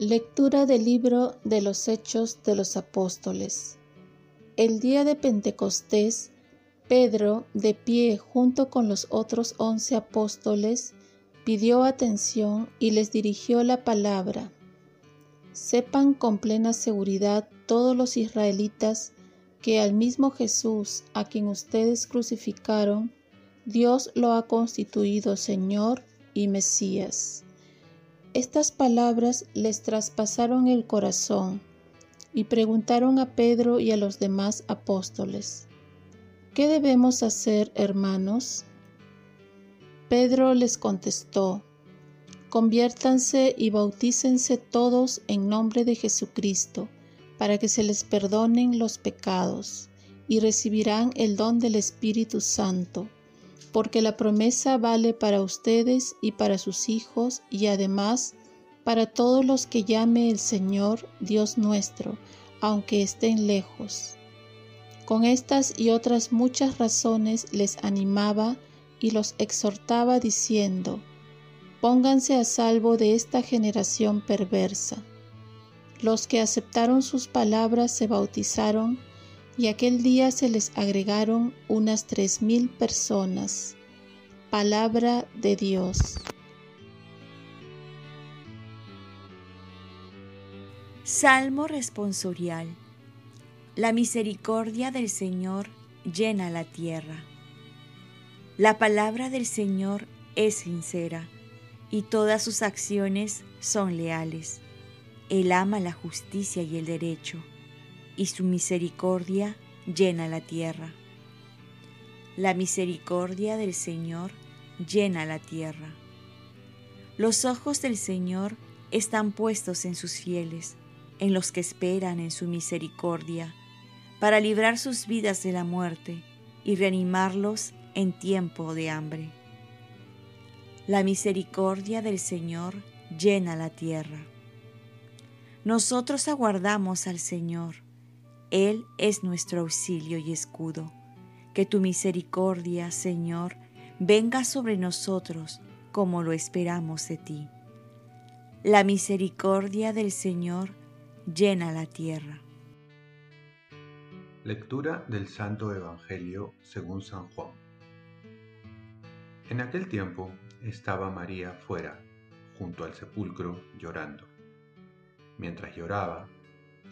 Lectura del libro de los Hechos de los Apóstoles. El día de Pentecostés, Pedro, de pie junto con los otros once apóstoles, pidió atención y les dirigió la palabra. Sepan con plena seguridad todos los israelitas que al mismo Jesús, a quien ustedes crucificaron, Dios lo ha constituido Señor y Mesías. Estas palabras les traspasaron el corazón y preguntaron a Pedro y a los demás apóstoles, ¿qué debemos hacer, hermanos? Pedro les contestó, conviértanse y bautícense todos en nombre de Jesucristo, para que se les perdonen los pecados, y recibirán el don del Espíritu Santo porque la promesa vale para ustedes y para sus hijos y además para todos los que llame el Señor Dios nuestro, aunque estén lejos. Con estas y otras muchas razones les animaba y los exhortaba diciendo, Pónganse a salvo de esta generación perversa. Los que aceptaron sus palabras se bautizaron y aquel día se les agregaron unas tres mil personas. Palabra de Dios. Salmo responsorial. La misericordia del Señor llena la tierra. La palabra del Señor es sincera y todas sus acciones son leales. Él ama la justicia y el derecho y su misericordia llena la tierra. La misericordia del Señor llena la tierra. Los ojos del Señor están puestos en sus fieles, en los que esperan en su misericordia, para librar sus vidas de la muerte y reanimarlos en tiempo de hambre. La misericordia del Señor llena la tierra. Nosotros aguardamos al Señor él es nuestro auxilio y escudo. Que tu misericordia, Señor, venga sobre nosotros como lo esperamos de ti. La misericordia del Señor llena la tierra. Lectura del Santo Evangelio según San Juan. En aquel tiempo estaba María fuera, junto al sepulcro, llorando. Mientras lloraba,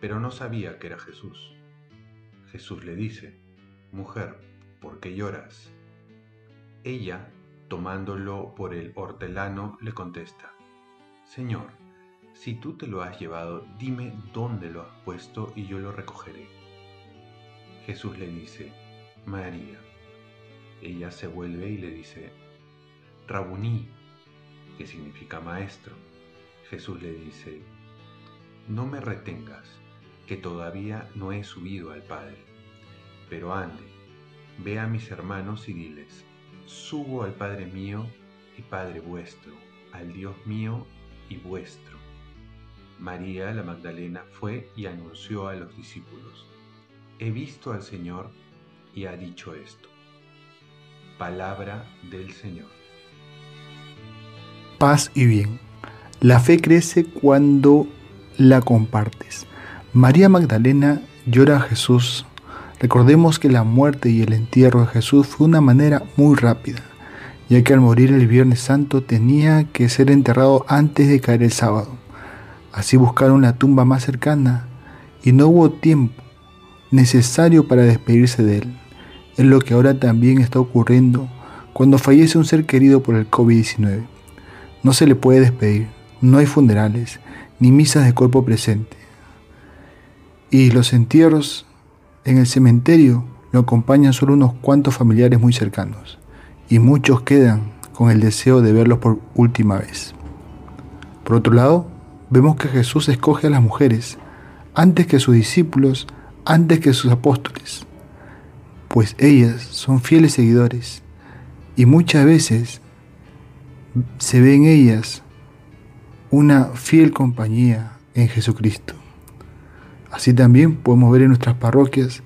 pero no sabía que era Jesús. Jesús le dice, Mujer, ¿por qué lloras? Ella, tomándolo por el hortelano, le contesta, Señor, si tú te lo has llevado, dime dónde lo has puesto y yo lo recogeré. Jesús le dice, María. Ella se vuelve y le dice, Rabuní, que significa maestro. Jesús le dice, no me retengas que todavía no he subido al Padre. Pero ande, ve a mis hermanos y diles, subo al Padre mío y Padre vuestro, al Dios mío y vuestro. María la Magdalena fue y anunció a los discípulos, he visto al Señor y ha dicho esto. Palabra del Señor. Paz y bien. La fe crece cuando la compartes. María Magdalena llora a Jesús. Recordemos que la muerte y el entierro de Jesús fue una manera muy rápida, ya que al morir el Viernes Santo tenía que ser enterrado antes de caer el sábado. Así buscaron la tumba más cercana y no hubo tiempo necesario para despedirse de él. Es lo que ahora también está ocurriendo cuando fallece un ser querido por el COVID-19. No se le puede despedir, no hay funerales, ni misas de cuerpo presente y los entierros en el cementerio lo acompañan solo unos cuantos familiares muy cercanos, y muchos quedan con el deseo de verlos por última vez. Por otro lado, vemos que Jesús escoge a las mujeres antes que sus discípulos, antes que sus apóstoles, pues ellas son fieles seguidores y muchas veces se ve en ellas una fiel compañía en Jesucristo. Así también podemos ver en nuestras parroquias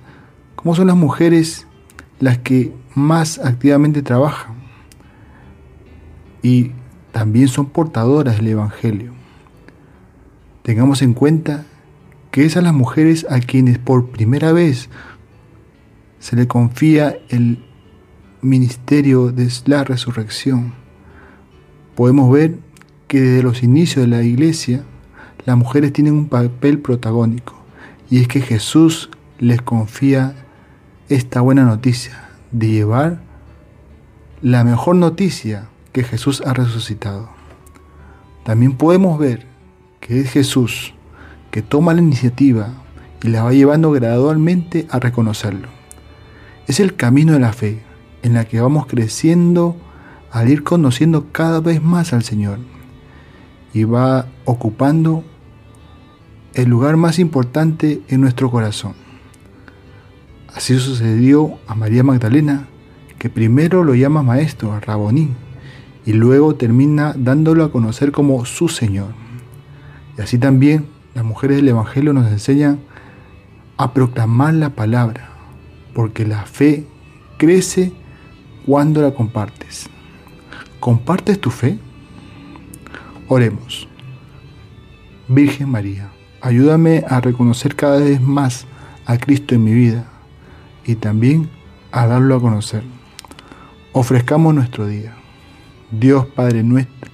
cómo son las mujeres las que más activamente trabajan y también son portadoras del Evangelio. Tengamos en cuenta que esas las mujeres a quienes por primera vez se le confía el ministerio de la resurrección. Podemos ver que desde los inicios de la iglesia las mujeres tienen un papel protagónico y es que Jesús les confía esta buena noticia de llevar la mejor noticia que Jesús ha resucitado. También podemos ver que es Jesús que toma la iniciativa y la va llevando gradualmente a reconocerlo. Es el camino de la fe en la que vamos creciendo al ir conociendo cada vez más al Señor y va ocupando el lugar más importante en nuestro corazón. Así sucedió a María Magdalena, que primero lo llama maestro, Raboní, y luego termina dándolo a conocer como su Señor. Y así también las mujeres del Evangelio nos enseñan a proclamar la palabra, porque la fe crece cuando la compartes. ¿Compartes tu fe? Oremos. Virgen María, ayúdame a reconocer cada vez más a Cristo en mi vida y también a darlo a conocer. Ofrezcamos nuestro día. Dios Padre nuestro,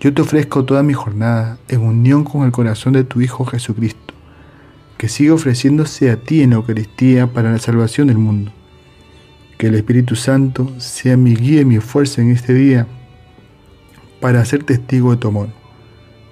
yo te ofrezco toda mi jornada en unión con el corazón de tu Hijo Jesucristo, que sigue ofreciéndose a ti en la Eucaristía para la salvación del mundo. Que el Espíritu Santo sea mi guía y mi fuerza en este día para ser testigo de tu amor.